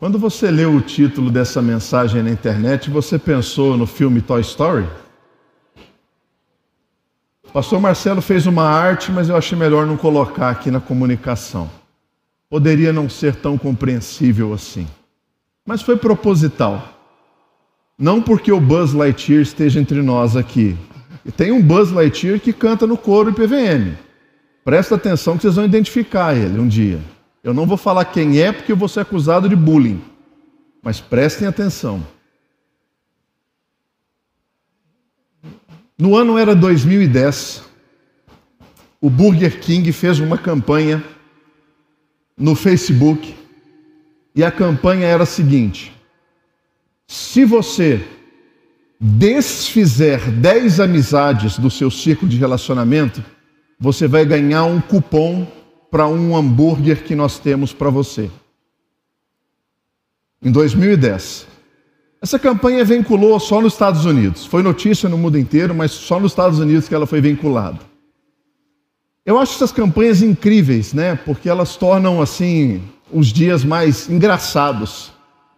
Quando você leu o título dessa mensagem na internet, você pensou no filme Toy Story? O pastor Marcelo fez uma arte, mas eu achei melhor não colocar aqui na comunicação. Poderia não ser tão compreensível assim. Mas foi proposital. Não porque o Buzz Lightyear esteja entre nós aqui. E tem um Buzz Lightyear que canta no coro e PVM. Presta atenção que vocês vão identificar ele um dia. Eu não vou falar quem é porque eu vou ser acusado de bullying. Mas prestem atenção. No ano era 2010, o Burger King fez uma campanha no Facebook e a campanha era a seguinte: se você desfizer 10 amizades do seu ciclo de relacionamento, você vai ganhar um cupom para um hambúrguer que nós temos para você. Em 2010. Essa campanha vinculou só nos Estados Unidos. Foi notícia no mundo inteiro, mas só nos Estados Unidos que ela foi vinculada. Eu acho essas campanhas incríveis, né? Porque elas tornam assim os dias mais engraçados.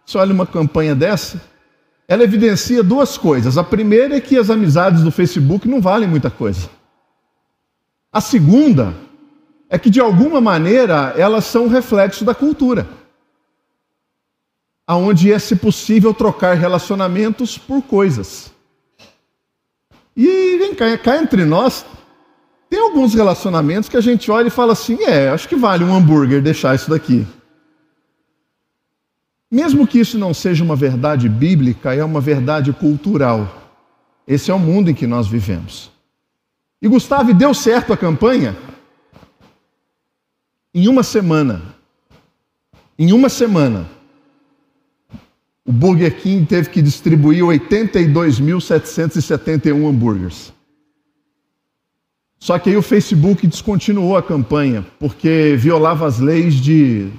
Você olha uma campanha dessa, ela evidencia duas coisas. A primeira é que as amizades do Facebook não valem muita coisa. A segunda é que de alguma maneira elas são reflexo da cultura. Aonde é se possível trocar relacionamentos por coisas. E vem cá, cá entre nós, tem alguns relacionamentos que a gente olha e fala assim: é, acho que vale um hambúrguer deixar isso daqui. Mesmo que isso não seja uma verdade bíblica, é uma verdade cultural. Esse é o mundo em que nós vivemos. E Gustavo, deu certo a campanha? Em uma semana, em uma semana, o Burger King teve que distribuir 82.771 hambúrgueres. Só que aí o Facebook descontinuou a campanha, porque violava as leis de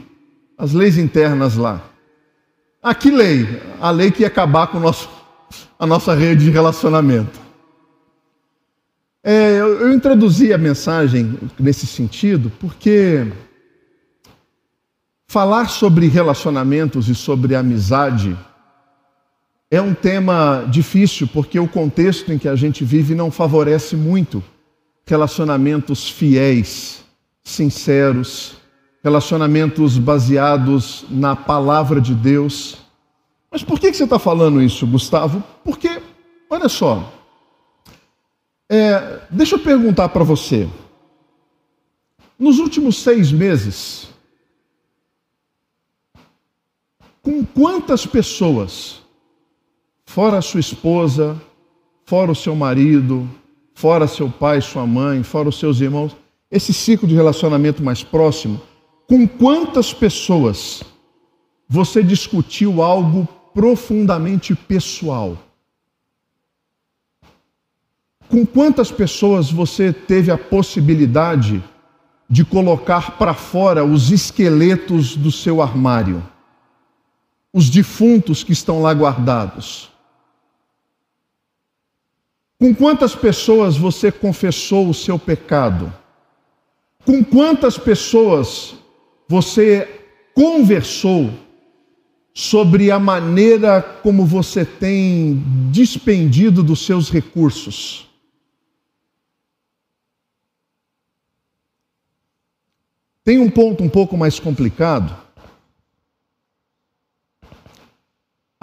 as leis internas lá. Ah, que lei? A lei que ia acabar com nosso, a nossa rede de relacionamento. É, eu, eu introduzi a mensagem nesse sentido porque falar sobre relacionamentos e sobre amizade é um tema difícil porque o contexto em que a gente vive não favorece muito relacionamentos fiéis, sinceros, relacionamentos baseados na palavra de Deus. Mas por que você está falando isso, Gustavo? Porque, olha só, é, deixa eu perguntar para você. Nos últimos seis meses, com quantas pessoas, fora sua esposa, fora o seu marido, fora seu pai, sua mãe, fora os seus irmãos, esse ciclo de relacionamento mais próximo, com quantas pessoas você discutiu algo profundamente pessoal? Com quantas pessoas você teve a possibilidade de colocar para fora os esqueletos do seu armário, os defuntos que estão lá guardados? Com quantas pessoas você confessou o seu pecado? Com quantas pessoas você conversou sobre a maneira como você tem despendido dos seus recursos? Tem um ponto um pouco mais complicado.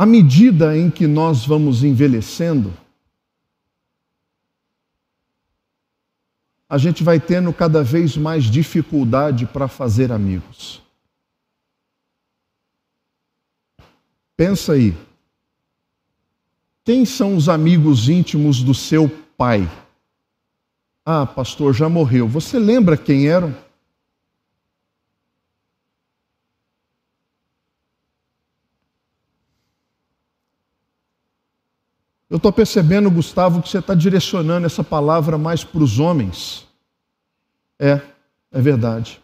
À medida em que nós vamos envelhecendo, a gente vai tendo cada vez mais dificuldade para fazer amigos. Pensa aí. Quem são os amigos íntimos do seu pai? Ah, pastor, já morreu. Você lembra quem eram? Eu estou percebendo, Gustavo, que você está direcionando essa palavra mais para os homens. É, é verdade.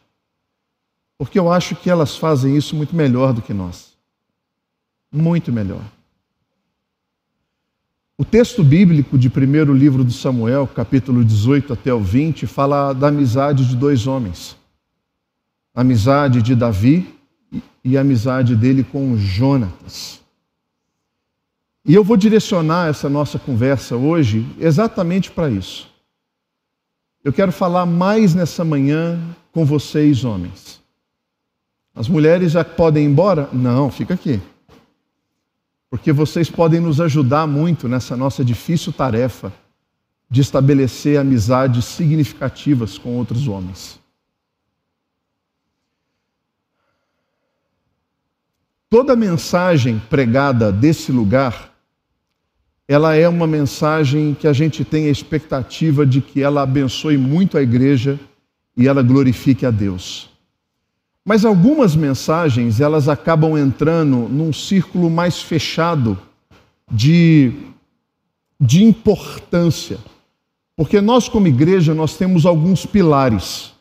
Porque eu acho que elas fazem isso muito melhor do que nós. Muito melhor. O texto bíblico de primeiro livro de Samuel, capítulo 18 até o 20, fala da amizade de dois homens. A amizade de Davi e a amizade dele com Jonatas. E eu vou direcionar essa nossa conversa hoje exatamente para isso. Eu quero falar mais nessa manhã com vocês, homens. As mulheres já podem ir embora? Não, fica aqui. Porque vocês podem nos ajudar muito nessa nossa difícil tarefa de estabelecer amizades significativas com outros homens. Toda mensagem pregada desse lugar ela é uma mensagem que a gente tem a expectativa de que ela abençoe muito a igreja e ela glorifique a Deus. Mas algumas mensagens, elas acabam entrando num círculo mais fechado de, de importância. Porque nós, como igreja, nós temos alguns pilares.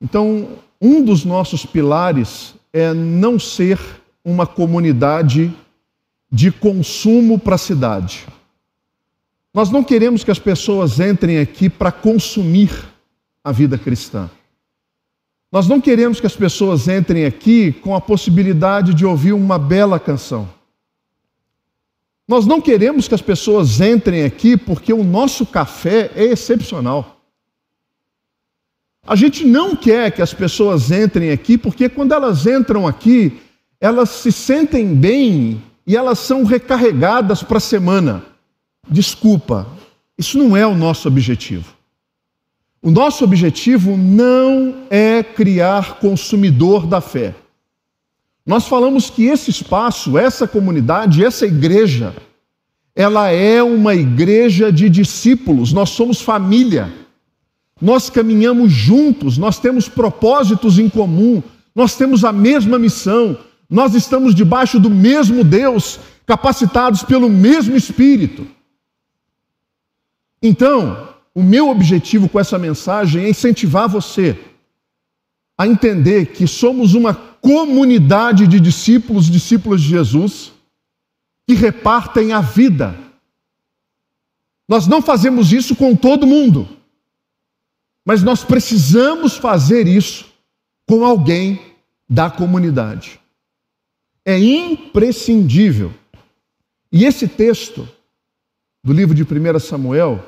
Então, um dos nossos pilares é não ser uma comunidade de consumo para a cidade. Nós não queremos que as pessoas entrem aqui para consumir a vida cristã. Nós não queremos que as pessoas entrem aqui com a possibilidade de ouvir uma bela canção. Nós não queremos que as pessoas entrem aqui porque o nosso café é excepcional. A gente não quer que as pessoas entrem aqui porque quando elas entram aqui, elas se sentem bem e elas são recarregadas para a semana. Desculpa, isso não é o nosso objetivo. O nosso objetivo não é criar consumidor da fé. Nós falamos que esse espaço, essa comunidade, essa igreja, ela é uma igreja de discípulos, nós somos família. Nós caminhamos juntos, nós temos propósitos em comum, nós temos a mesma missão, nós estamos debaixo do mesmo Deus, capacitados pelo mesmo Espírito. Então, o meu objetivo com essa mensagem é incentivar você a entender que somos uma comunidade de discípulos, discípulos de Jesus, que repartem a vida. Nós não fazemos isso com todo mundo, mas nós precisamos fazer isso com alguém da comunidade é imprescindível. E esse texto do livro de 1 Samuel,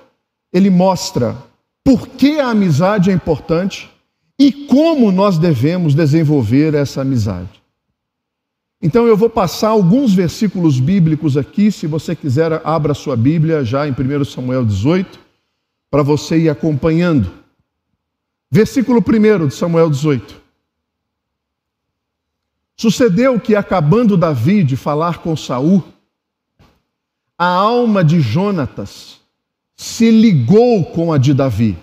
ele mostra por que a amizade é importante e como nós devemos desenvolver essa amizade. Então eu vou passar alguns versículos bíblicos aqui, se você quiser, abra sua Bíblia já em 1 Samuel 18, para você ir acompanhando. Versículo 1 de Samuel 18. Sucedeu que, acabando Davi de falar com Saul, a alma de Jonatas se ligou com a de Davi.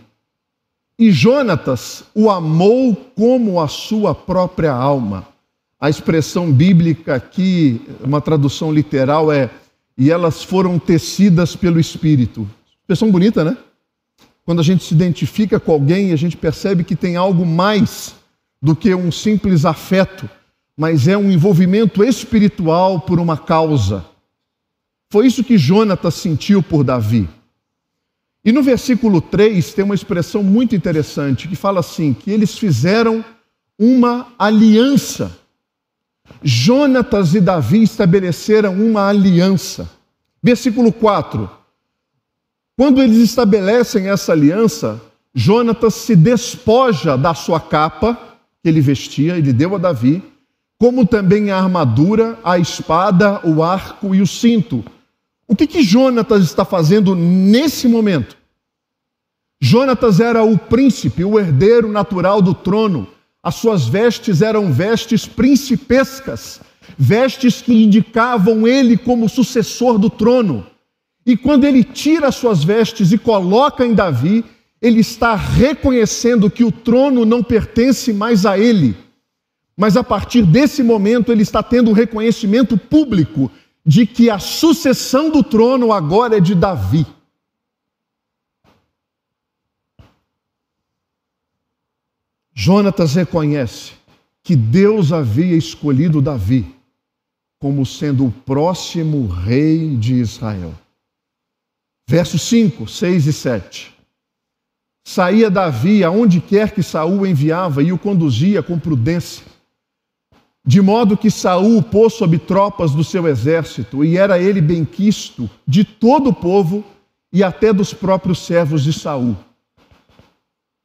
E Jonatas o amou como a sua própria alma. A expressão bíblica aqui, uma tradução literal é: e elas foram tecidas pelo Espírito. Expressão bonita, né? Quando a gente se identifica com alguém, a gente percebe que tem algo mais do que um simples afeto mas é um envolvimento espiritual por uma causa. Foi isso que Jonatas sentiu por Davi. E no versículo 3 tem uma expressão muito interessante que fala assim: que eles fizeram uma aliança. Jonatas e Davi estabeleceram uma aliança. Versículo 4. Quando eles estabelecem essa aliança, Jonatas se despoja da sua capa que ele vestia, ele deu a Davi, como também a armadura, a espada, o arco e o cinto. O que, que Jonatas está fazendo nesse momento? Jonatas era o príncipe, o herdeiro natural do trono. As suas vestes eram vestes principescas, vestes que indicavam ele como sucessor do trono. E quando ele tira as suas vestes e coloca em Davi, ele está reconhecendo que o trono não pertence mais a ele, mas a partir desse momento ele está tendo um reconhecimento público de que a sucessão do trono agora é de Davi. Jonatas reconhece que Deus havia escolhido Davi como sendo o próximo rei de Israel. Versos 5, 6 e 7. Saía Davi aonde quer que Saul enviava e o conduzia com prudência de modo que Saul pôs sob tropas do seu exército, e era ele benquisto de todo o povo e até dos próprios servos de Saul.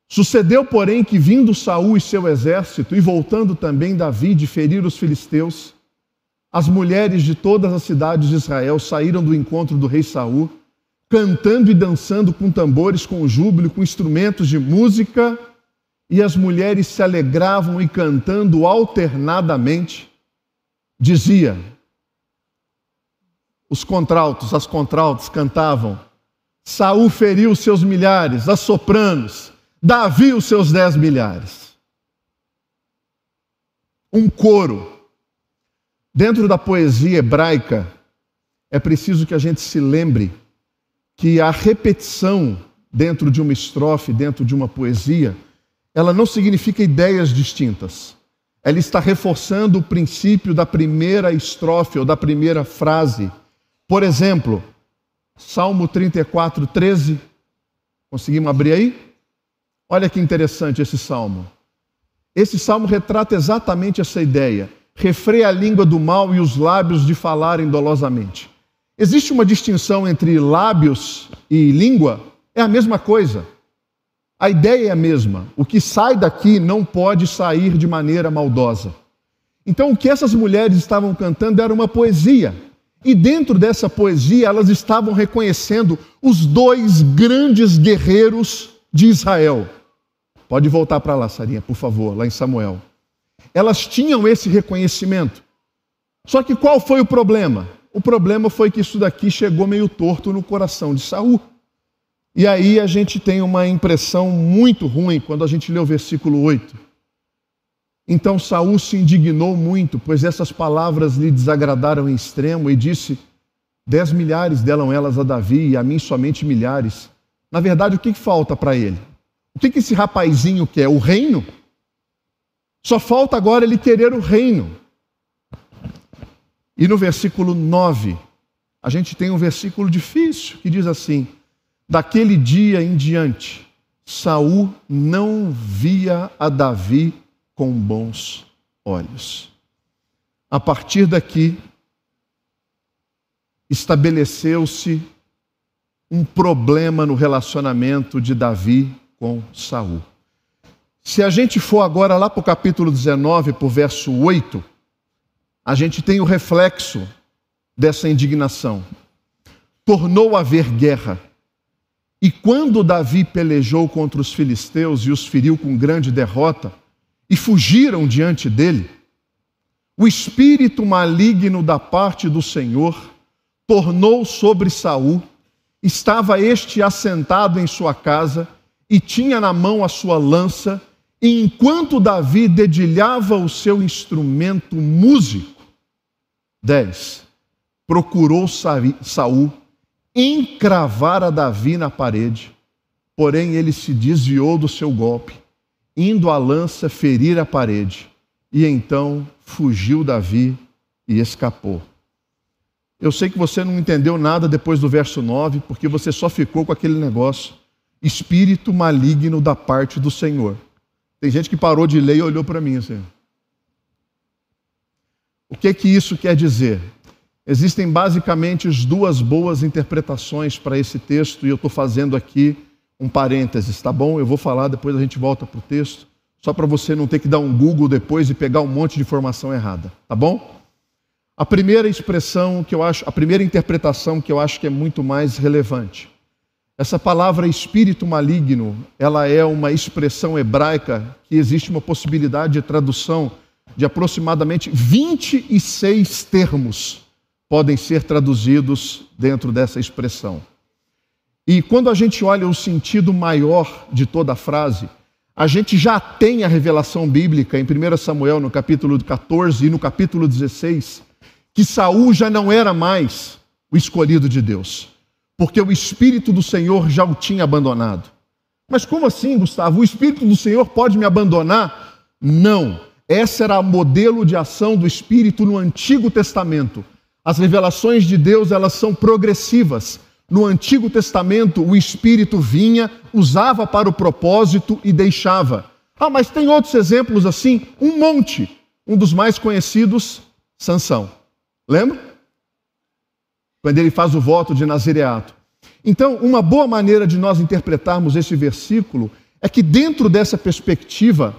Sucedeu, porém, que vindo Saul e seu exército, e voltando também Davi de ferir os filisteus, as mulheres de todas as cidades de Israel saíram do encontro do rei Saul, cantando e dançando com tambores, com júbilo, com instrumentos de música, e as mulheres se alegravam e cantando alternadamente, dizia: os contraltos, as contraltas cantavam: Saul feriu seus milhares, as sopranos, Davi os seus dez milhares. Um coro. Dentro da poesia hebraica, é preciso que a gente se lembre que a repetição dentro de uma estrofe, dentro de uma poesia, ela não significa ideias distintas. Ela está reforçando o princípio da primeira estrofe ou da primeira frase. Por exemplo, Salmo 34, 13. Conseguimos abrir aí? Olha que interessante esse salmo. Esse salmo retrata exatamente essa ideia. Refreia a língua do mal e os lábios de falarem dolosamente. Existe uma distinção entre lábios e língua? É a mesma coisa. A ideia é a mesma. O que sai daqui não pode sair de maneira maldosa. Então, o que essas mulheres estavam cantando era uma poesia. E dentro dessa poesia, elas estavam reconhecendo os dois grandes guerreiros de Israel. Pode voltar para lá, Sarinha, por favor, lá em Samuel. Elas tinham esse reconhecimento. Só que qual foi o problema? O problema foi que isso daqui chegou meio torto no coração de Saul. E aí a gente tem uma impressão muito ruim quando a gente lê o versículo 8. Então Saul se indignou muito, pois essas palavras lhe desagradaram em extremo, e disse: Dez milhares deram elas a Davi, e a mim somente milhares. Na verdade, o que falta para ele? O que esse rapazinho quer? O reino? Só falta agora ele querer o reino. E no versículo 9, a gente tem um versículo difícil que diz assim: Daquele dia em diante, Saul não via a Davi com bons olhos. A partir daqui, estabeleceu-se um problema no relacionamento de Davi com Saul. Se a gente for agora lá para o capítulo 19, para o verso 8, a gente tem o reflexo dessa indignação. Tornou a haver guerra e quando Davi pelejou contra os filisteus e os feriu com grande derrota, e fugiram diante dele, o espírito maligno da parte do Senhor tornou sobre Saul, estava este assentado em sua casa e tinha na mão a sua lança, e enquanto Davi dedilhava o seu instrumento músico, 10. Procurou Saul encravar a Davi na parede, porém ele se desviou do seu golpe, indo a lança ferir a parede, e então fugiu Davi e escapou. Eu sei que você não entendeu nada depois do verso 9, porque você só ficou com aquele negócio, espírito maligno da parte do Senhor. Tem gente que parou de ler e olhou para mim assim. O que que isso quer dizer? Existem basicamente duas boas interpretações para esse texto, e eu estou fazendo aqui um parênteses, tá bom? Eu vou falar, depois a gente volta para o texto, só para você não ter que dar um Google depois e pegar um monte de informação errada, tá bom? A primeira expressão que eu acho, a primeira interpretação que eu acho que é muito mais relevante. Essa palavra espírito maligno, ela é uma expressão hebraica que existe uma possibilidade de tradução de aproximadamente 26 termos podem ser traduzidos dentro dessa expressão. E quando a gente olha o sentido maior de toda a frase, a gente já tem a revelação bíblica em 1 Samuel, no capítulo 14 e no capítulo 16, que Saul já não era mais o escolhido de Deus, porque o Espírito do Senhor já o tinha abandonado. Mas como assim, Gustavo? O Espírito do Senhor pode me abandonar? Não. Essa era o modelo de ação do Espírito no Antigo Testamento. As revelações de Deus, elas são progressivas. No Antigo Testamento, o Espírito vinha, usava para o propósito e deixava. Ah, mas tem outros exemplos assim? Um monte. um dos mais conhecidos, Sansão. Lembra? Quando ele faz o voto de nazireato. Então, uma boa maneira de nós interpretarmos esse versículo é que dentro dessa perspectiva,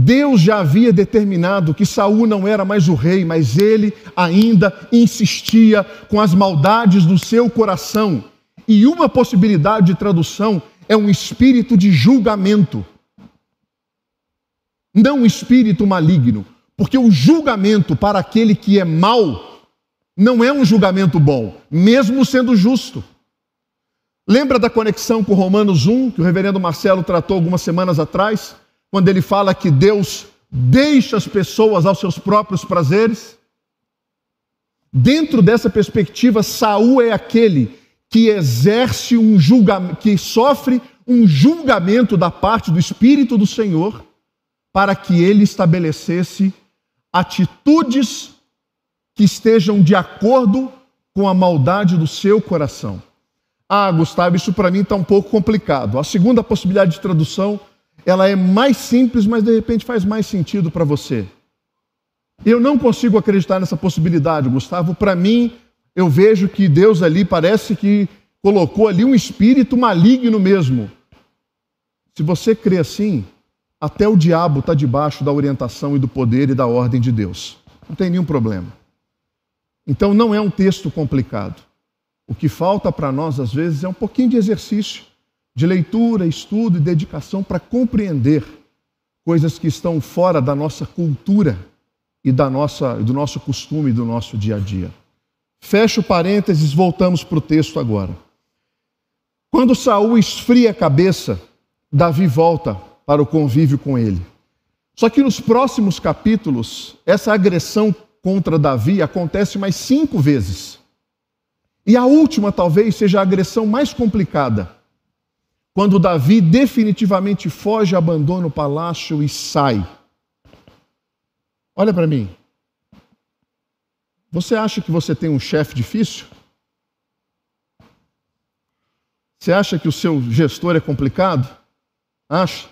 Deus já havia determinado que Saul não era mais o rei, mas ele ainda insistia com as maldades do seu coração. E uma possibilidade de tradução é um espírito de julgamento. Não um espírito maligno, porque o julgamento para aquele que é mau não é um julgamento bom, mesmo sendo justo. Lembra da conexão com Romanos 1, que o reverendo Marcelo tratou algumas semanas atrás, quando ele fala que Deus deixa as pessoas aos seus próprios prazeres? Dentro dessa perspectiva, Saul é aquele que exerce um julgamento, que sofre um julgamento da parte do Espírito do Senhor, para que ele estabelecesse atitudes que estejam de acordo com a maldade do seu coração. Ah, Gustavo, isso para mim está um pouco complicado. A segunda possibilidade de tradução, ela é mais simples, mas de repente faz mais sentido para você. Eu não consigo acreditar nessa possibilidade, Gustavo. Para mim, eu vejo que Deus ali parece que colocou ali um espírito maligno mesmo. Se você crê assim, até o diabo está debaixo da orientação e do poder e da ordem de Deus. Não tem nenhum problema. Então não é um texto complicado. O que falta para nós, às vezes, é um pouquinho de exercício, de leitura, estudo e dedicação para compreender coisas que estão fora da nossa cultura e da nossa, do nosso costume, do nosso dia a dia. Fecho parênteses, voltamos para o texto agora. Quando Saul esfria a cabeça, Davi volta para o convívio com ele. Só que nos próximos capítulos, essa agressão contra Davi acontece mais cinco vezes. E a última talvez seja a agressão mais complicada. Quando Davi definitivamente foge, abandona o palácio e sai. Olha para mim. Você acha que você tem um chefe difícil? Você acha que o seu gestor é complicado? Acha?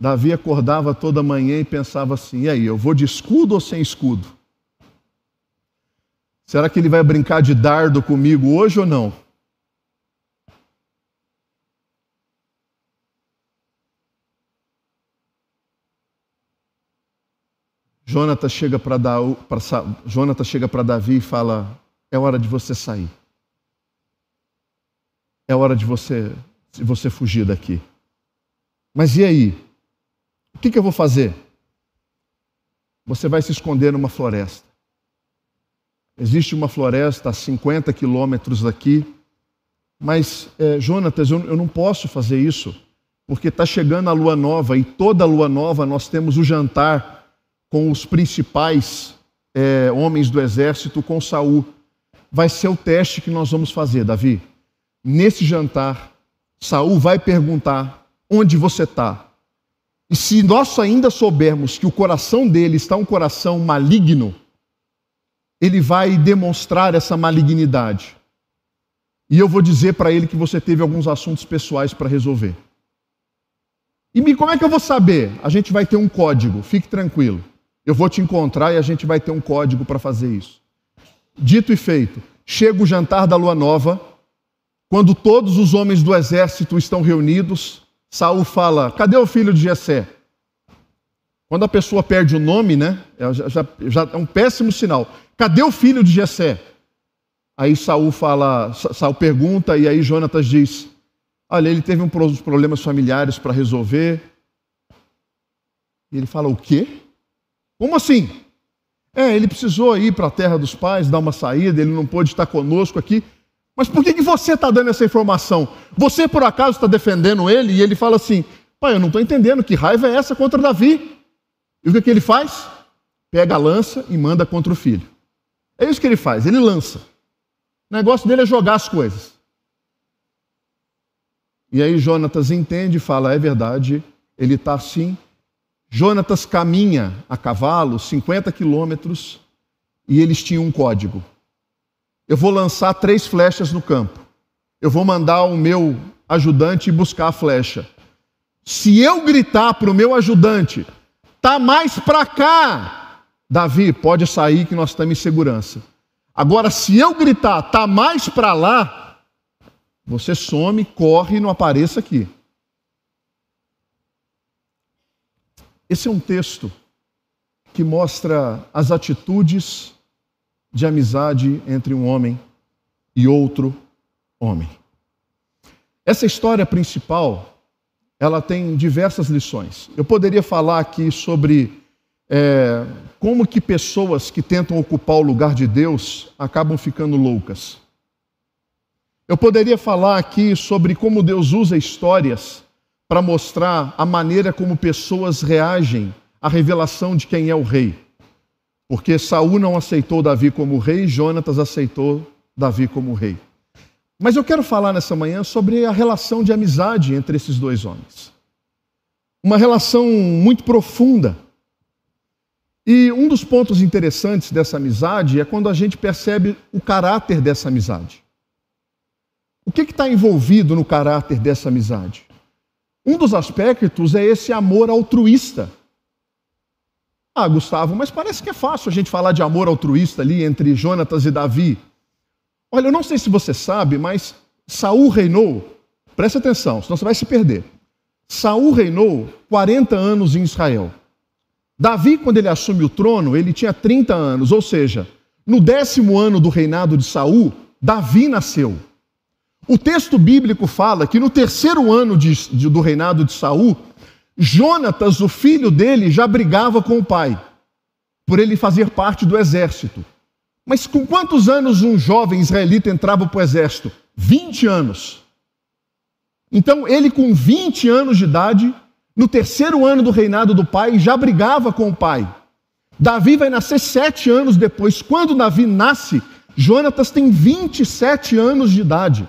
Davi acordava toda manhã e pensava assim: e aí, eu vou de escudo ou sem escudo? Será que ele vai brincar de dardo comigo hoje ou não? Jonatas chega para Jonatas chega para Davi e fala: é hora de você sair. É hora de você você fugir daqui. Mas e aí? O que, que eu vou fazer? Você vai se esconder numa floresta. Existe uma floresta a 50 quilômetros daqui, mas, é, Jonatas, eu, eu não posso fazer isso, porque está chegando a lua nova e toda lua nova nós temos o jantar com os principais é, homens do exército, com Saul. Vai ser o teste que nós vamos fazer, Davi. Nesse jantar, Saul vai perguntar onde você está. E se nós ainda soubermos que o coração dele está um coração maligno, ele vai demonstrar essa malignidade. E eu vou dizer para ele que você teve alguns assuntos pessoais para resolver. E como é que eu vou saber? A gente vai ter um código, fique tranquilo. Eu vou te encontrar e a gente vai ter um código para fazer isso. Dito e feito, chega o jantar da lua nova, quando todos os homens do exército estão reunidos, Saul fala: Cadê o filho de Jessé? Quando a pessoa perde o nome, né? É, já, já, já é um péssimo sinal. Cadê o filho de Jessé? Aí Saul fala, Saul pergunta e aí Jonatas diz: Olha, ele teve uns problemas familiares para resolver. E ele fala: O quê? Como assim? É, ele precisou ir para a terra dos pais, dar uma saída, ele não pôde estar conosco aqui. Mas por que, que você está dando essa informação? Você, por acaso, está defendendo ele? E ele fala assim: Pai, eu não estou entendendo, que raiva é essa contra Davi? E o que, que ele faz? Pega a lança e manda contra o filho. É isso que ele faz, ele lança. O negócio dele é jogar as coisas. E aí Jonatas entende e fala: é verdade, ele está assim. Jonatas caminha a cavalo 50 quilômetros e eles tinham um código. Eu vou lançar três flechas no campo. Eu vou mandar o meu ajudante buscar a flecha. Se eu gritar para o meu ajudante, Tá mais para cá. Davi, pode sair que nós estamos em segurança. Agora, se eu gritar, tá mais para lá, você some, corre e não apareça aqui. Esse é um texto que mostra as atitudes de amizade entre um homem e outro homem. Essa história principal, ela tem diversas lições. Eu poderia falar aqui sobre é, como que pessoas que tentam ocupar o lugar de Deus acabam ficando loucas. Eu poderia falar aqui sobre como Deus usa histórias para mostrar a maneira como pessoas reagem à revelação de quem é o rei. Porque Saul não aceitou Davi como rei, Jonatas aceitou Davi como rei. Mas eu quero falar nessa manhã sobre a relação de amizade entre esses dois homens. Uma relação muito profunda. E um dos pontos interessantes dessa amizade é quando a gente percebe o caráter dessa amizade. O que está envolvido no caráter dessa amizade? Um dos aspectos é esse amor altruísta ah, Gustavo, mas parece que é fácil a gente falar de amor altruísta ali entre Jonatas e Davi. Olha, eu não sei se você sabe, mas Saul reinou, presta atenção, senão você vai se perder. Saul reinou 40 anos em Israel. Davi, quando ele assume o trono, ele tinha 30 anos, ou seja, no décimo ano do reinado de Saul, Davi nasceu. O texto bíblico fala que no terceiro ano de, de, do reinado de Saul, Jonatas, o filho dele, já brigava com o pai, por ele fazer parte do exército. Mas com quantos anos um jovem israelita entrava para o exército? 20 anos. Então, ele, com 20 anos de idade, no terceiro ano do reinado do pai, já brigava com o pai. Davi vai nascer sete anos depois. Quando Davi nasce, Jonatas tem 27 anos de idade.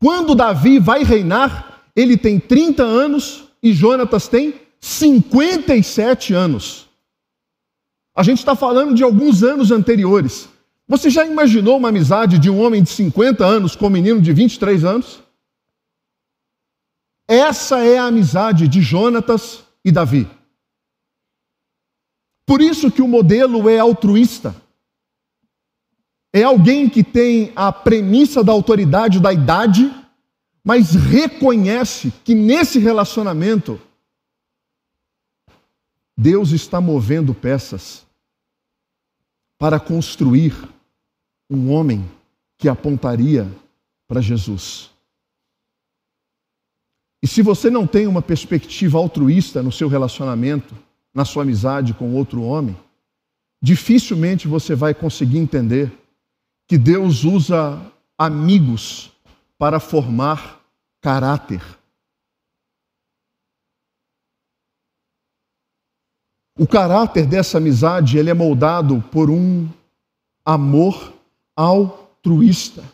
Quando Davi vai reinar, ele tem 30 anos e Jonatas tem 57 anos. A gente está falando de alguns anos anteriores. Você já imaginou uma amizade de um homem de 50 anos com um menino de 23 anos? Essa é a amizade de Jonatas e Davi. Por isso que o modelo é altruísta. É alguém que tem a premissa da autoridade da idade mas reconhece que nesse relacionamento Deus está movendo peças para construir um homem que apontaria para Jesus. E se você não tem uma perspectiva altruísta no seu relacionamento, na sua amizade com outro homem, dificilmente você vai conseguir entender que Deus usa amigos para formar caráter. O caráter dessa amizade ele é moldado por um amor altruísta.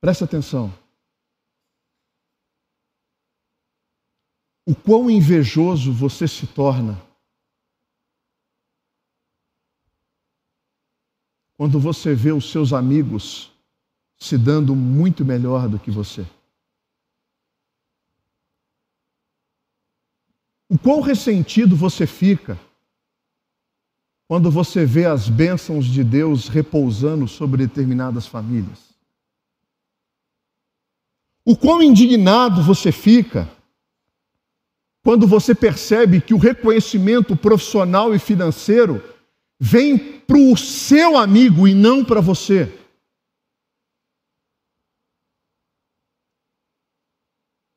Presta atenção. O quão invejoso você se torna quando você vê os seus amigos se dando muito melhor do que você. O quão ressentido você fica quando você vê as bênçãos de Deus repousando sobre determinadas famílias. O quão indignado você fica quando você percebe que o reconhecimento profissional e financeiro vem para o seu amigo e não para você.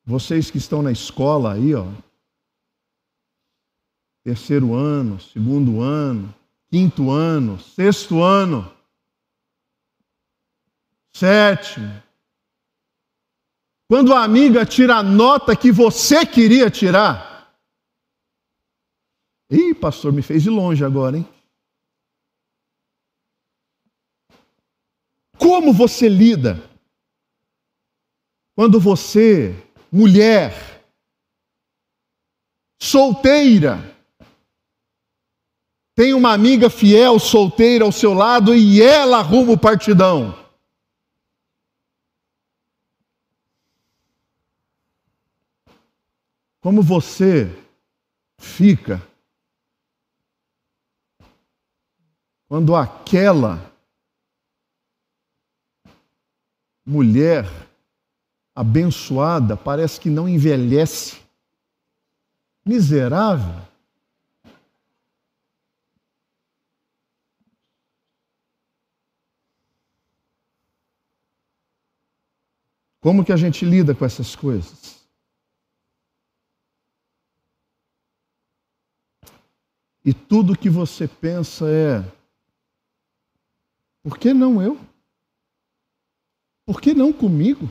Vocês que estão na escola aí, ó, terceiro ano, segundo ano, quinto ano, sexto ano, sétimo. Quando a amiga tira a nota que você queria tirar. Ih, pastor, me fez de longe agora, hein? Como você lida quando você mulher, solteira, tem uma amiga fiel solteira ao seu lado e ela arruma o partidão. Como você fica quando aquela mulher abençoada parece que não envelhece. Miserável. Como que a gente lida com essas coisas? E tudo que você pensa é: por que não eu? Por que não comigo?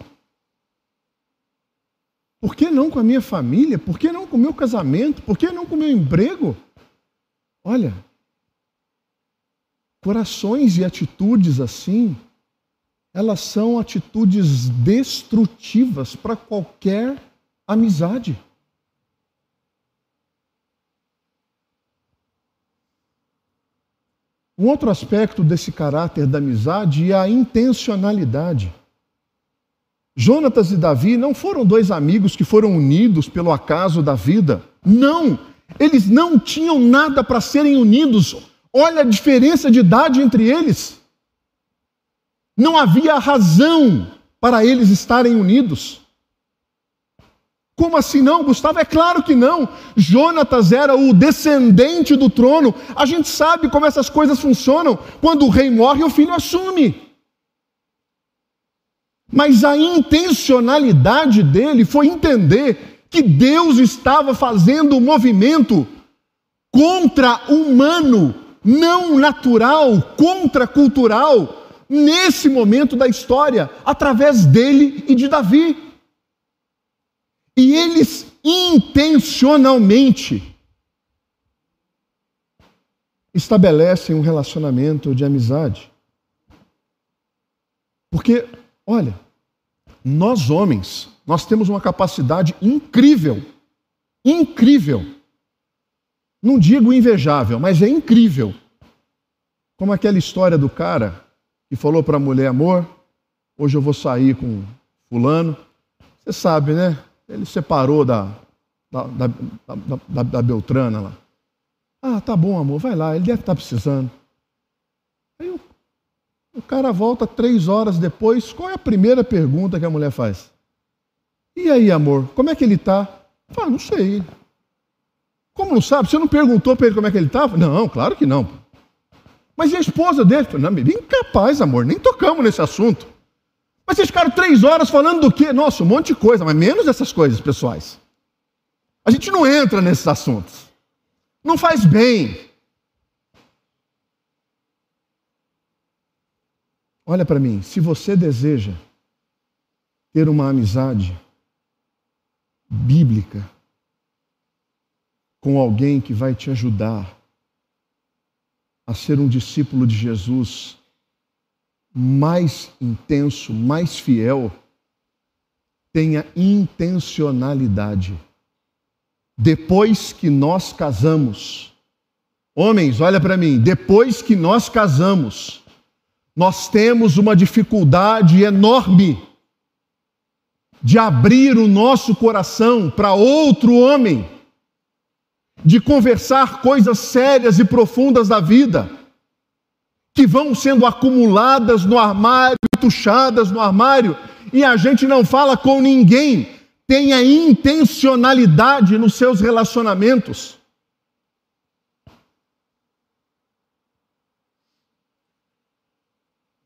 Por que não com a minha família? Por que não com o meu casamento? Por que não com o meu emprego? Olha, corações e atitudes assim, elas são atitudes destrutivas para qualquer amizade. Um outro aspecto desse caráter da amizade é a intencionalidade. Jonatas e Davi não foram dois amigos que foram unidos pelo acaso da vida. Não! Eles não tinham nada para serem unidos. Olha a diferença de idade entre eles. Não havia razão para eles estarem unidos. Como assim não, Gustavo? É claro que não. Jonatas era o descendente do trono. A gente sabe como essas coisas funcionam. Quando o rei morre, o filho assume. Mas a intencionalidade dele foi entender que Deus estava fazendo um movimento contra-humano, não natural, contra-cultural, nesse momento da história, através dele e de Davi. E eles intencionalmente estabelecem um relacionamento de amizade. Porque Olha, nós homens, nós temos uma capacidade incrível, incrível. Não digo invejável, mas é incrível. Como aquela história do cara que falou para a mulher: amor, hoje eu vou sair com fulano. Você sabe, né? Ele separou da, da, da, da, da Beltrana lá. Ah, tá bom, amor, vai lá, ele deve estar tá precisando. Aí o o cara volta três horas depois. Qual é a primeira pergunta que a mulher faz? E aí, amor, como é que ele está? Fala, não sei. Como não sabe? Você não perguntou para ele como é que ele estava? Não, claro que não. Mas e a esposa dele? Não, incapaz, amor, nem tocamos nesse assunto. Mas vocês ficaram três horas falando do quê? Nossa, um monte de coisa, mas menos essas coisas pessoais. A gente não entra nesses assuntos. Não faz bem. Olha para mim, se você deseja ter uma amizade bíblica com alguém que vai te ajudar a ser um discípulo de Jesus mais intenso, mais fiel, tenha intencionalidade. Depois que nós casamos, homens, olha para mim, depois que nós casamos, nós temos uma dificuldade enorme de abrir o nosso coração para outro homem, de conversar coisas sérias e profundas da vida, que vão sendo acumuladas no armário, tuchadas no armário, e a gente não fala com ninguém. Tenha intencionalidade nos seus relacionamentos.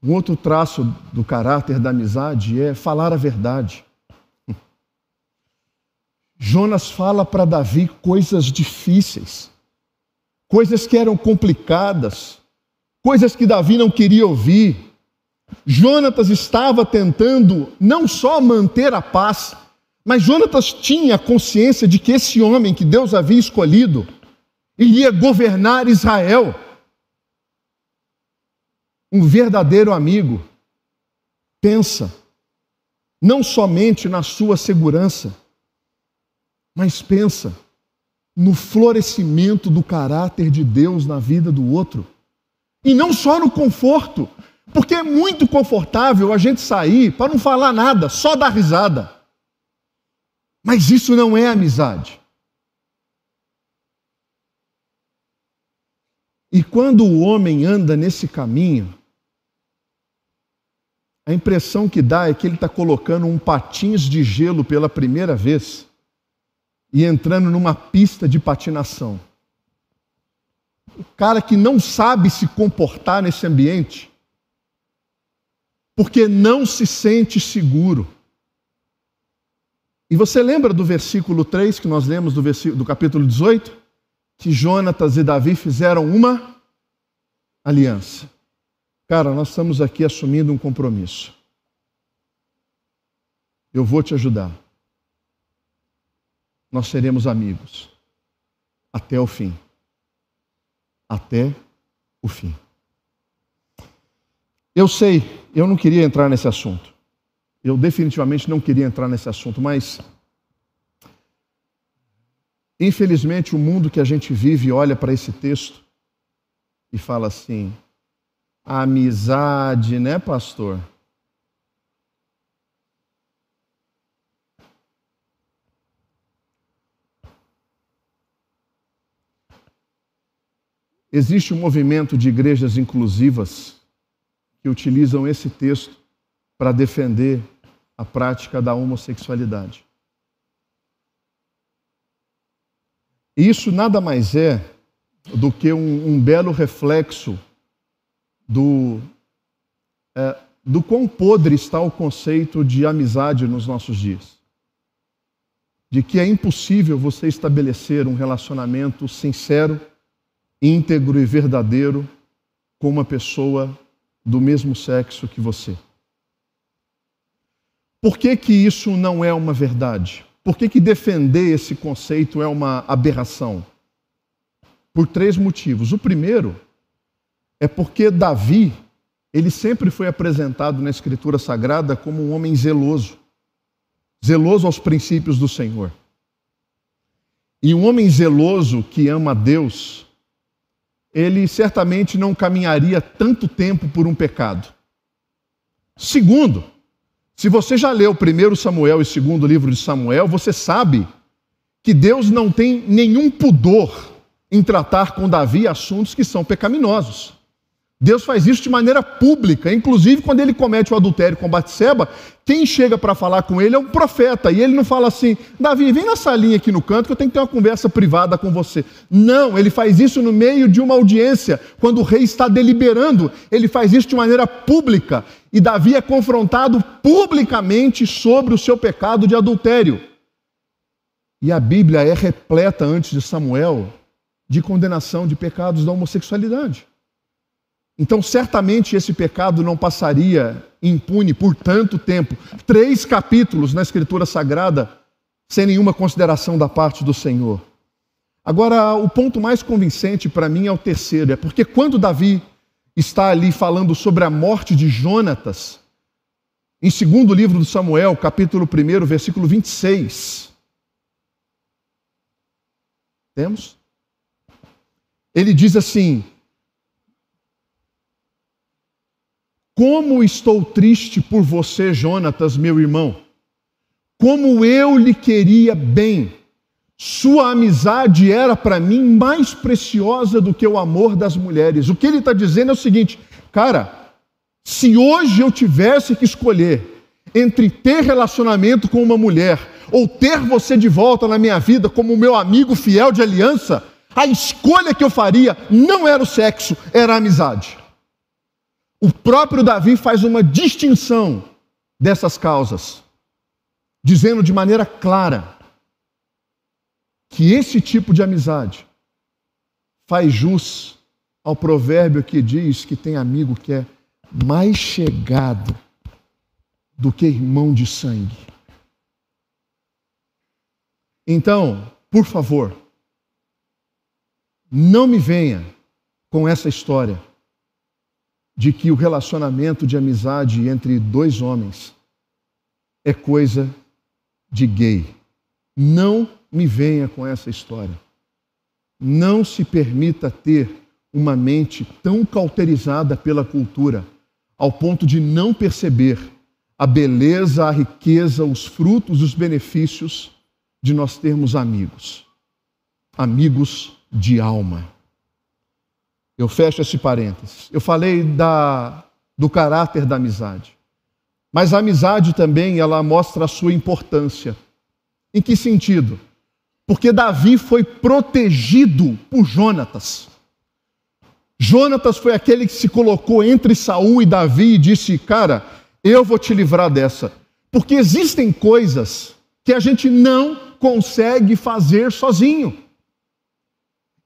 Um outro traço do caráter da amizade é falar a verdade. Jonas fala para Davi coisas difíceis, coisas que eram complicadas, coisas que Davi não queria ouvir. Jonatas estava tentando não só manter a paz, mas Jonatas tinha consciência de que esse homem que Deus havia escolhido iria governar Israel um verdadeiro amigo pensa não somente na sua segurança, mas pensa no florescimento do caráter de Deus na vida do outro. E não só no conforto, porque é muito confortável a gente sair para não falar nada, só dar risada. Mas isso não é amizade. E quando o homem anda nesse caminho, a impressão que dá é que ele está colocando um patins de gelo pela primeira vez e entrando numa pista de patinação. O cara que não sabe se comportar nesse ambiente, porque não se sente seguro. E você lembra do versículo 3 que nós lemos do, do capítulo 18? Que Jonatas e Davi fizeram uma aliança. Cara, nós estamos aqui assumindo um compromisso. Eu vou te ajudar. Nós seremos amigos até o fim. Até o fim. Eu sei, eu não queria entrar nesse assunto. Eu definitivamente não queria entrar nesse assunto, mas infelizmente o mundo que a gente vive olha para esse texto e fala assim: amizade, né, pastor? Existe um movimento de igrejas inclusivas que utilizam esse texto para defender a prática da homossexualidade. Isso nada mais é do que um, um belo reflexo do, é, do quão podre está o conceito de amizade nos nossos dias. De que é impossível você estabelecer um relacionamento sincero, íntegro e verdadeiro com uma pessoa do mesmo sexo que você. Por que, que isso não é uma verdade? Por que, que defender esse conceito é uma aberração? Por três motivos. O primeiro é porque Davi, ele sempre foi apresentado na Escritura Sagrada como um homem zeloso, zeloso aos princípios do Senhor. E um homem zeloso que ama a Deus, ele certamente não caminharia tanto tempo por um pecado. Segundo, se você já leu primeiro Samuel e segundo livro de Samuel, você sabe que Deus não tem nenhum pudor em tratar com Davi assuntos que são pecaminosos. Deus faz isso de maneira pública, inclusive quando ele comete o adultério com Batseba, quem chega para falar com ele é um profeta, e ele não fala assim: "Davi, vem na salinha aqui no canto que eu tenho que ter uma conversa privada com você". Não, ele faz isso no meio de uma audiência, quando o rei está deliberando, ele faz isso de maneira pública, e Davi é confrontado publicamente sobre o seu pecado de adultério. E a Bíblia é repleta antes de Samuel de condenação de pecados da homossexualidade. Então, certamente esse pecado não passaria impune por tanto tempo três capítulos na Escritura Sagrada sem nenhuma consideração da parte do Senhor. Agora, o ponto mais convincente para mim é o terceiro, é porque quando Davi está ali falando sobre a morte de Jonatas, em segundo livro do Samuel, capítulo 1, versículo 26. Temos? Ele diz assim: Como estou triste por você, Jonatas, meu irmão. Como eu lhe queria bem. Sua amizade era para mim mais preciosa do que o amor das mulheres. O que ele está dizendo é o seguinte, cara, se hoje eu tivesse que escolher entre ter relacionamento com uma mulher ou ter você de volta na minha vida como meu amigo fiel de aliança, a escolha que eu faria não era o sexo, era a amizade. O próprio Davi faz uma distinção dessas causas, dizendo de maneira clara que esse tipo de amizade faz jus ao provérbio que diz que tem amigo que é mais chegado do que irmão de sangue. Então, por favor, não me venha com essa história de que o relacionamento de amizade entre dois homens é coisa de gay. Não me venha com essa história. Não se permita ter uma mente tão cauterizada pela cultura ao ponto de não perceber a beleza, a riqueza, os frutos, os benefícios de nós termos amigos. Amigos de alma. Eu fecho esse parênteses. Eu falei da, do caráter da amizade. Mas a amizade também, ela mostra a sua importância. Em que sentido? Porque Davi foi protegido por Jonatas. Jonatas foi aquele que se colocou entre Saul e Davi e disse: Cara, eu vou te livrar dessa. Porque existem coisas que a gente não consegue fazer sozinho.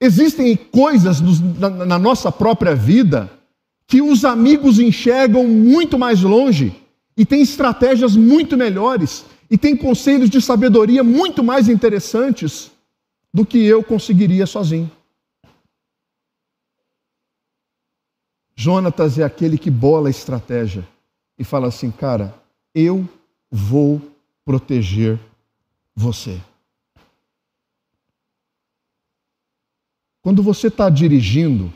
Existem coisas na nossa própria vida que os amigos enxergam muito mais longe e têm estratégias muito melhores e têm conselhos de sabedoria muito mais interessantes do que eu conseguiria sozinho. Jonatas é aquele que bola a estratégia e fala assim: cara, eu vou proteger você. Quando você está dirigindo,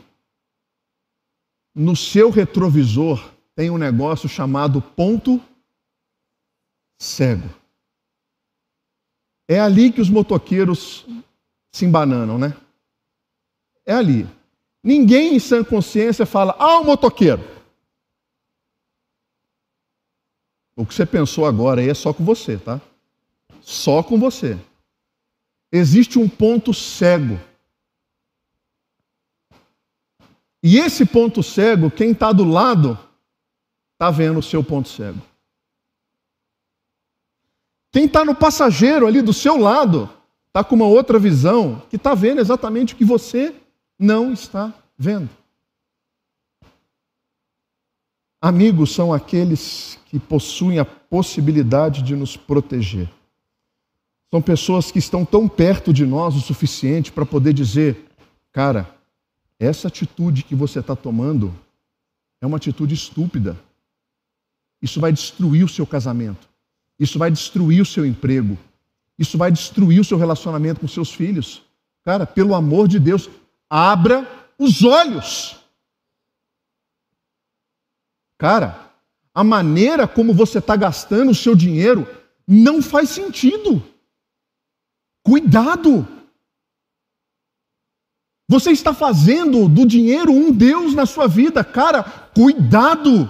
no seu retrovisor tem um negócio chamado ponto cego. É ali que os motoqueiros se embananam, né? É ali. Ninguém em sã consciência fala, ah, o motoqueiro. O que você pensou agora aí é só com você, tá? Só com você. Existe um ponto cego. E esse ponto cego, quem está do lado, está vendo o seu ponto cego. Quem está no passageiro ali do seu lado, está com uma outra visão, que está vendo exatamente o que você não está vendo. Amigos são aqueles que possuem a possibilidade de nos proteger. São pessoas que estão tão perto de nós o suficiente para poder dizer: cara, essa atitude que você está tomando é uma atitude estúpida. Isso vai destruir o seu casamento. Isso vai destruir o seu emprego. Isso vai destruir o seu relacionamento com seus filhos. Cara, pelo amor de Deus, abra os olhos. Cara, a maneira como você está gastando o seu dinheiro não faz sentido. Cuidado! Você está fazendo do dinheiro um Deus na sua vida. Cara, cuidado!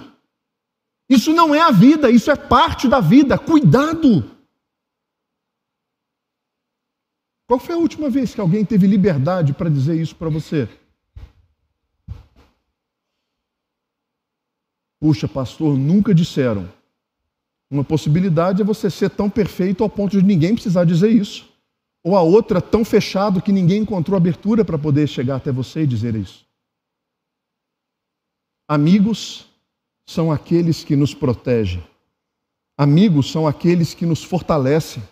Isso não é a vida, isso é parte da vida. Cuidado! Qual foi a última vez que alguém teve liberdade para dizer isso para você? Puxa, pastor, nunca disseram. Uma possibilidade é você ser tão perfeito ao ponto de ninguém precisar dizer isso. Ou a outra tão fechado que ninguém encontrou abertura para poder chegar até você e dizer isso. Amigos são aqueles que nos protegem. Amigos são aqueles que nos fortalecem.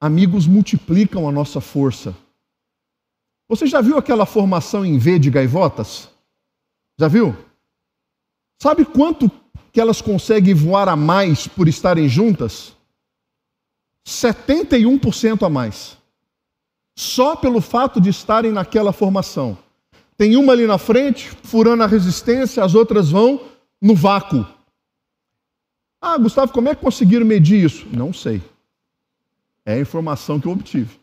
Amigos multiplicam a nossa força. Você já viu aquela formação em V de gaivotas? Já viu? Sabe quanto que elas conseguem voar a mais por estarem juntas? 71% a mais. Só pelo fato de estarem naquela formação. Tem uma ali na frente, furando a resistência, as outras vão no vácuo. Ah, Gustavo, como é que conseguiram medir isso? Não sei. É a informação que eu obtive.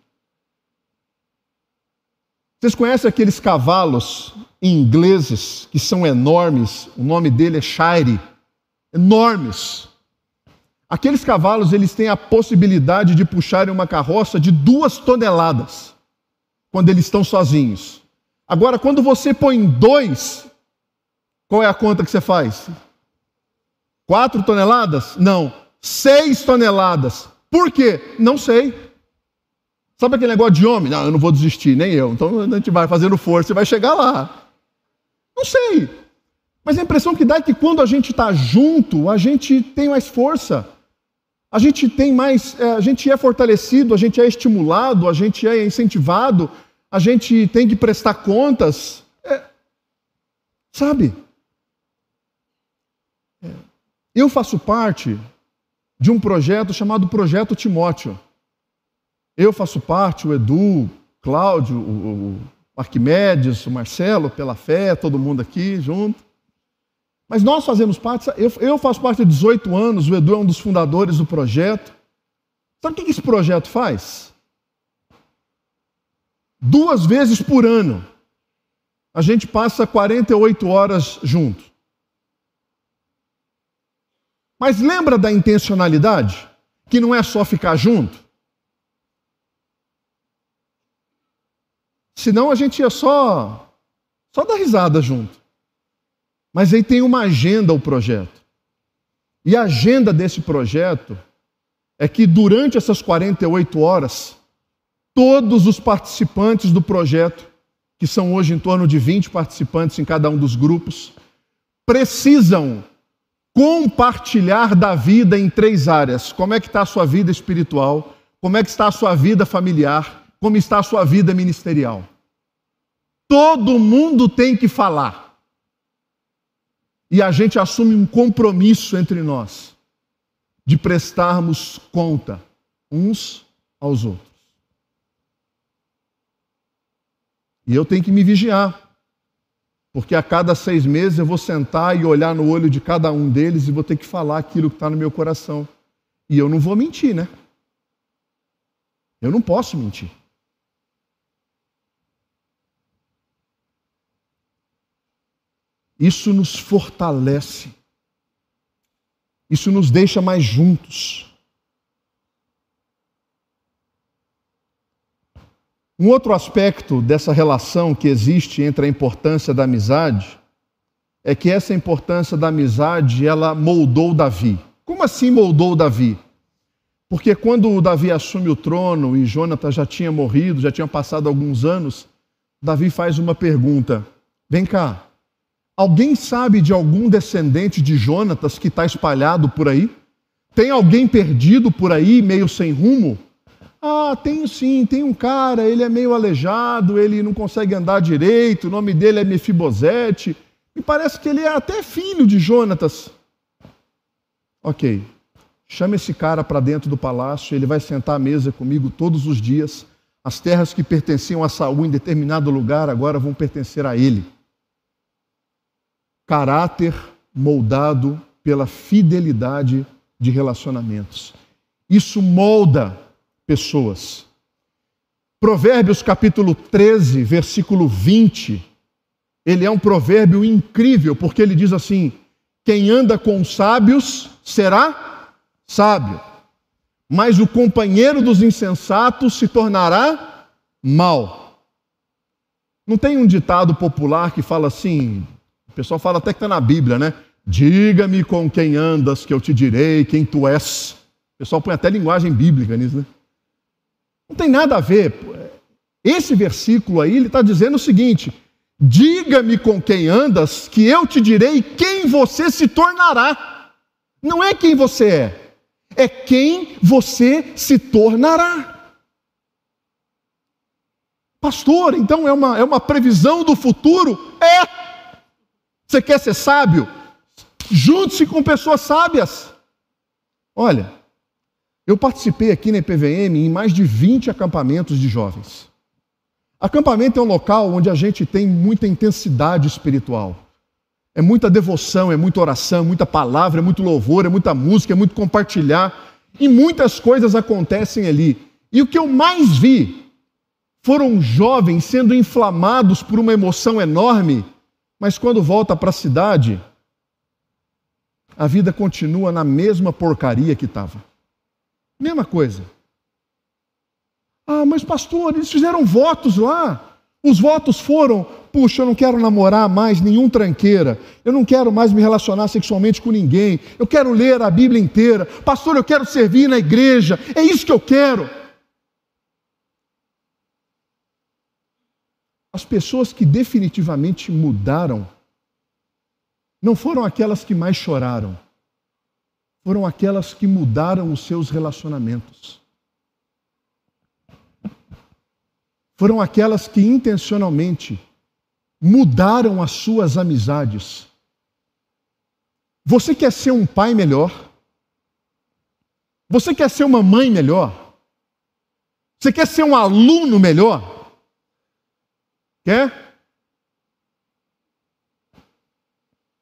Vocês conhecem aqueles cavalos ingleses que são enormes? O nome dele é Shire. Enormes. Aqueles cavalos eles têm a possibilidade de puxarem uma carroça de duas toneladas quando eles estão sozinhos. Agora, quando você põe dois, qual é a conta que você faz? Quatro toneladas? Não. Seis toneladas. Por quê? Não sei. Sabe aquele negócio de homem? Não, eu não vou desistir, nem eu. Então a gente vai fazendo força e vai chegar lá. Não sei. Mas a impressão que dá é que quando a gente está junto, a gente tem mais força. A gente tem mais, é, a gente é fortalecido, a gente é estimulado, a gente é incentivado, a gente tem que prestar contas. É, sabe? É, eu faço parte de um projeto chamado Projeto Timóteo. Eu faço parte, o Edu, Cláudio, o Arquimedes, o Marcelo, pela fé, todo mundo aqui junto. Mas nós fazemos parte, eu, eu faço parte há 18 anos, o Edu é um dos fundadores do projeto. Sabe o que esse projeto faz? Duas vezes por ano, a gente passa 48 horas junto. Mas lembra da intencionalidade? Que não é só ficar junto? Senão a gente ia só, só dar risada junto. Mas aí tem uma agenda o projeto. E a agenda desse projeto é que durante essas 48 horas, todos os participantes do projeto, que são hoje em torno de 20 participantes em cada um dos grupos, precisam compartilhar da vida em três áreas. Como é que está a sua vida espiritual? Como é que está a sua vida familiar? Como está a sua vida ministerial? Todo mundo tem que falar e a gente assume um compromisso entre nós de prestarmos conta uns aos outros. E eu tenho que me vigiar, porque a cada seis meses eu vou sentar e olhar no olho de cada um deles e vou ter que falar aquilo que está no meu coração. E eu não vou mentir, né? Eu não posso mentir. Isso nos fortalece. Isso nos deixa mais juntos. Um outro aspecto dessa relação que existe entre a importância da amizade é que essa importância da amizade ela moldou Davi. Como assim moldou Davi? Porque quando Davi assume o trono e Jonathan já tinha morrido, já tinha passado alguns anos, Davi faz uma pergunta: Vem cá, Alguém sabe de algum descendente de Jonatas que está espalhado por aí? Tem alguém perdido por aí, meio sem rumo? Ah, tem sim, tem um cara, ele é meio aleijado, ele não consegue andar direito, o nome dele é Mefibosete, e parece que ele é até filho de Jonatas. Ok, chame esse cara para dentro do palácio, ele vai sentar à mesa comigo todos os dias. As terras que pertenciam a Saul em determinado lugar agora vão pertencer a ele caráter moldado pela fidelidade de relacionamentos. Isso molda pessoas. Provérbios capítulo 13, versículo 20, ele é um provérbio incrível, porque ele diz assim: quem anda com sábios será sábio, mas o companheiro dos insensatos se tornará mal. Não tem um ditado popular que fala assim: o pessoal fala até que está na Bíblia, né? Diga-me com quem andas, que eu te direi quem tu és. O pessoal põe até linguagem bíblica nisso, né? Não tem nada a ver. Esse versículo aí, ele está dizendo o seguinte: diga-me com quem andas, que eu te direi quem você se tornará. Não é quem você é, é quem você se tornará. Pastor, então é uma, é uma previsão do futuro? É. Você quer ser sábio? Junte-se com pessoas sábias. Olha, eu participei aqui na IPVM em mais de 20 acampamentos de jovens. Acampamento é um local onde a gente tem muita intensidade espiritual. É muita devoção, é muita oração, muita palavra, é muito louvor, é muita música, é muito compartilhar. E muitas coisas acontecem ali. E o que eu mais vi foram jovens sendo inflamados por uma emoção enorme mas quando volta para a cidade, a vida continua na mesma porcaria que estava. Mesma coisa. Ah, mas pastor, eles fizeram votos lá. Os votos foram: puxa, eu não quero namorar mais nenhum tranqueira, eu não quero mais me relacionar sexualmente com ninguém, eu quero ler a Bíblia inteira. Pastor, eu quero servir na igreja, é isso que eu quero. As pessoas que definitivamente mudaram não foram aquelas que mais choraram, foram aquelas que mudaram os seus relacionamentos. Foram aquelas que intencionalmente mudaram as suas amizades. Você quer ser um pai melhor? Você quer ser uma mãe melhor? Você quer ser um aluno melhor? Quer?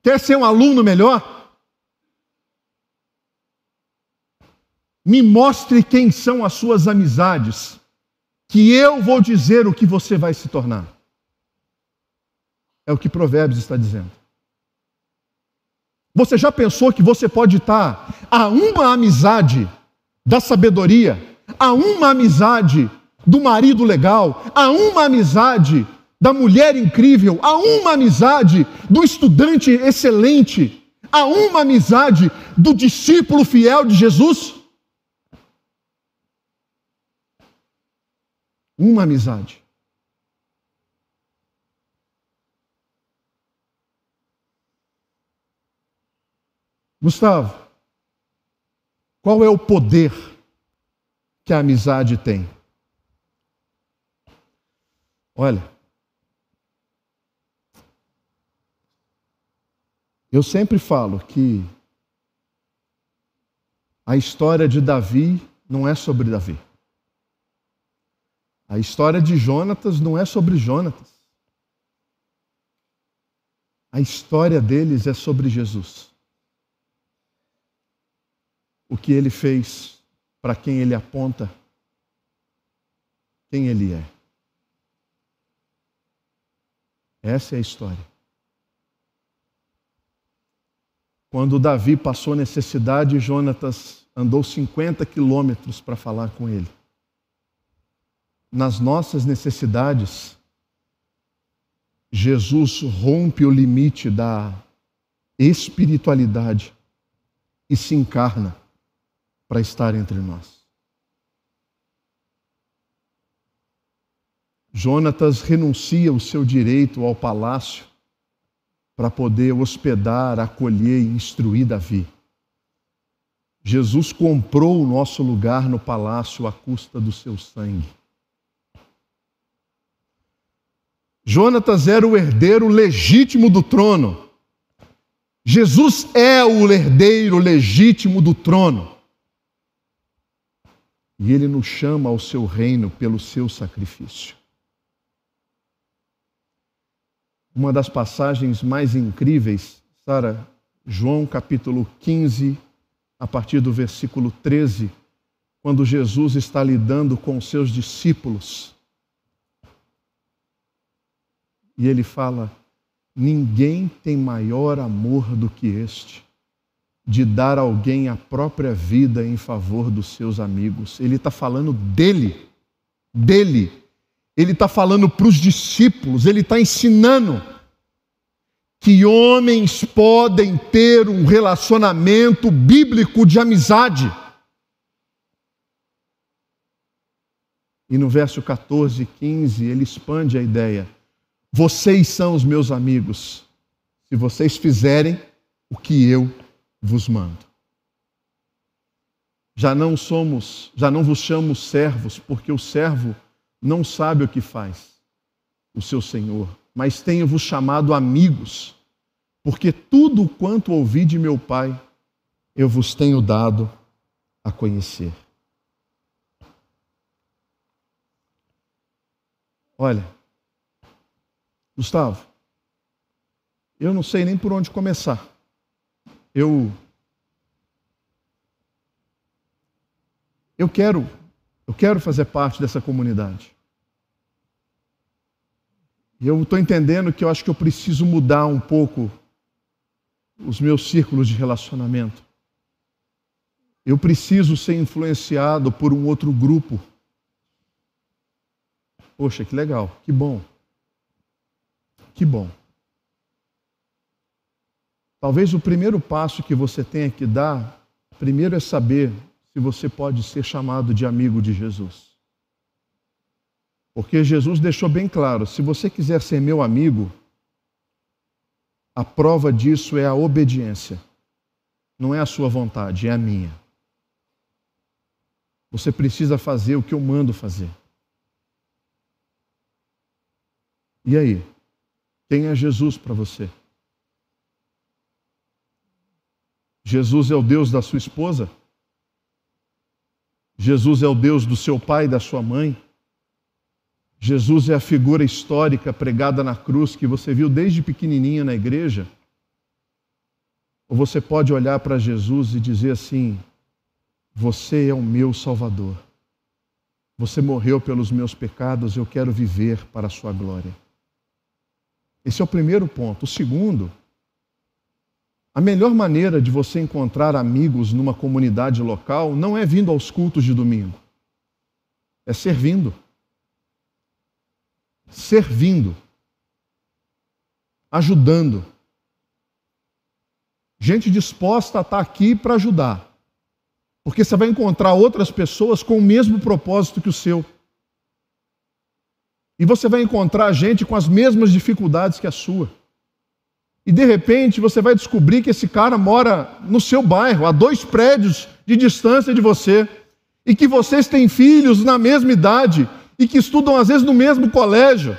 Quer ser um aluno melhor? Me mostre quem são as suas amizades, que eu vou dizer o que você vai se tornar. É o que Provérbios está dizendo. Você já pensou que você pode estar a uma amizade da sabedoria, a uma amizade do marido legal, a uma amizade da mulher incrível, a uma amizade do estudante excelente, a uma amizade do discípulo fiel de Jesus? Uma amizade. Gustavo, qual é o poder que a amizade tem? Olha, eu sempre falo que a história de Davi não é sobre Davi. A história de Jonatas não é sobre Jonatas. A história deles é sobre Jesus o que ele fez, para quem ele aponta, quem ele é. Essa é a história. Quando Davi passou necessidade, Jonatas andou 50 quilômetros para falar com ele. Nas nossas necessidades, Jesus rompe o limite da espiritualidade e se encarna para estar entre nós. Jonatas renuncia o seu direito ao palácio para poder hospedar, acolher e instruir Davi. Jesus comprou o nosso lugar no palácio à custa do seu sangue. Jonatas era o herdeiro legítimo do trono. Jesus é o herdeiro legítimo do trono. E ele nos chama ao seu reino pelo seu sacrifício. Uma das passagens mais incríveis, Sara, João capítulo 15, a partir do versículo 13, quando Jesus está lidando com os seus discípulos. E ele fala: Ninguém tem maior amor do que este, de dar alguém a própria vida em favor dos seus amigos. Ele está falando dele, dele. Ele está falando para os discípulos, ele está ensinando que homens podem ter um relacionamento bíblico de amizade. E no verso 14 e 15 ele expande a ideia: vocês são os meus amigos, se vocês fizerem o que eu vos mando. Já não somos, já não vos chamo servos, porque o servo não sabe o que faz o seu senhor, mas tenho-vos chamado amigos, porque tudo quanto ouvi de meu Pai, eu vos tenho dado a conhecer. Olha, Gustavo, eu não sei nem por onde começar eu eu quero eu quero fazer parte dessa comunidade. E eu estou entendendo que eu acho que eu preciso mudar um pouco os meus círculos de relacionamento. Eu preciso ser influenciado por um outro grupo. Poxa, que legal, que bom. Que bom. Talvez o primeiro passo que você tenha que dar, primeiro é saber se você pode ser chamado de amigo de Jesus. Porque Jesus deixou bem claro: se você quiser ser meu amigo, a prova disso é a obediência. Não é a sua vontade, é a minha. Você precisa fazer o que eu mando fazer. E aí? Quem é Jesus para você? Jesus é o Deus da sua esposa? Jesus é o Deus do seu pai e da sua mãe? Jesus é a figura histórica pregada na cruz que você viu desde pequenininha na igreja? Ou você pode olhar para Jesus e dizer assim: Você é o meu Salvador. Você morreu pelos meus pecados, eu quero viver para a sua glória. Esse é o primeiro ponto. O segundo, a melhor maneira de você encontrar amigos numa comunidade local não é vindo aos cultos de domingo, é servindo. Servindo. Ajudando. Gente disposta a estar aqui para ajudar. Porque você vai encontrar outras pessoas com o mesmo propósito que o seu. E você vai encontrar gente com as mesmas dificuldades que a sua. E de repente você vai descobrir que esse cara mora no seu bairro, a dois prédios de distância de você, e que vocês têm filhos na mesma idade e que estudam às vezes no mesmo colégio,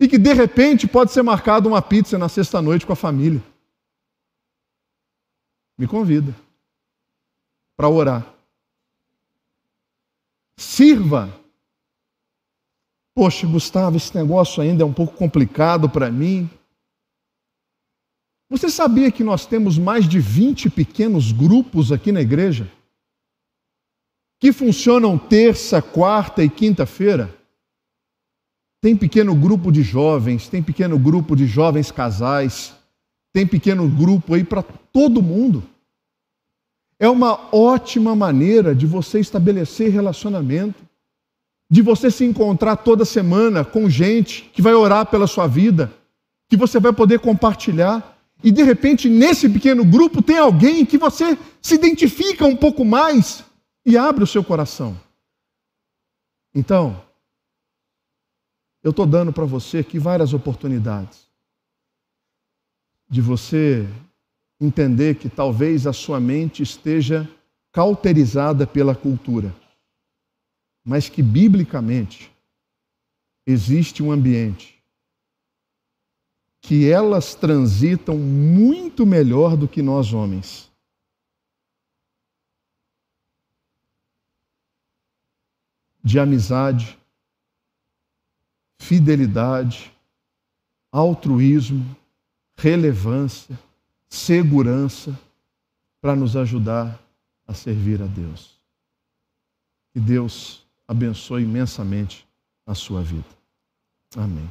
e que de repente pode ser marcado uma pizza na sexta-noite com a família. Me convida para orar. Sirva Poxa, Gustavo, esse negócio ainda é um pouco complicado para mim. Você sabia que nós temos mais de 20 pequenos grupos aqui na igreja? Que funcionam terça, quarta e quinta-feira? Tem pequeno grupo de jovens, tem pequeno grupo de jovens casais, tem pequeno grupo aí para todo mundo. É uma ótima maneira de você estabelecer relacionamento de você se encontrar toda semana com gente que vai orar pela sua vida, que você vai poder compartilhar. E de repente, nesse pequeno grupo, tem alguém que você se identifica um pouco mais e abre o seu coração. Então, eu estou dando para você aqui várias oportunidades de você entender que talvez a sua mente esteja cauterizada pela cultura mas que biblicamente existe um ambiente que elas transitam muito melhor do que nós homens. De amizade, fidelidade, altruísmo, relevância, segurança para nos ajudar a servir a Deus. Que Deus abençoe imensamente a sua vida. Amém.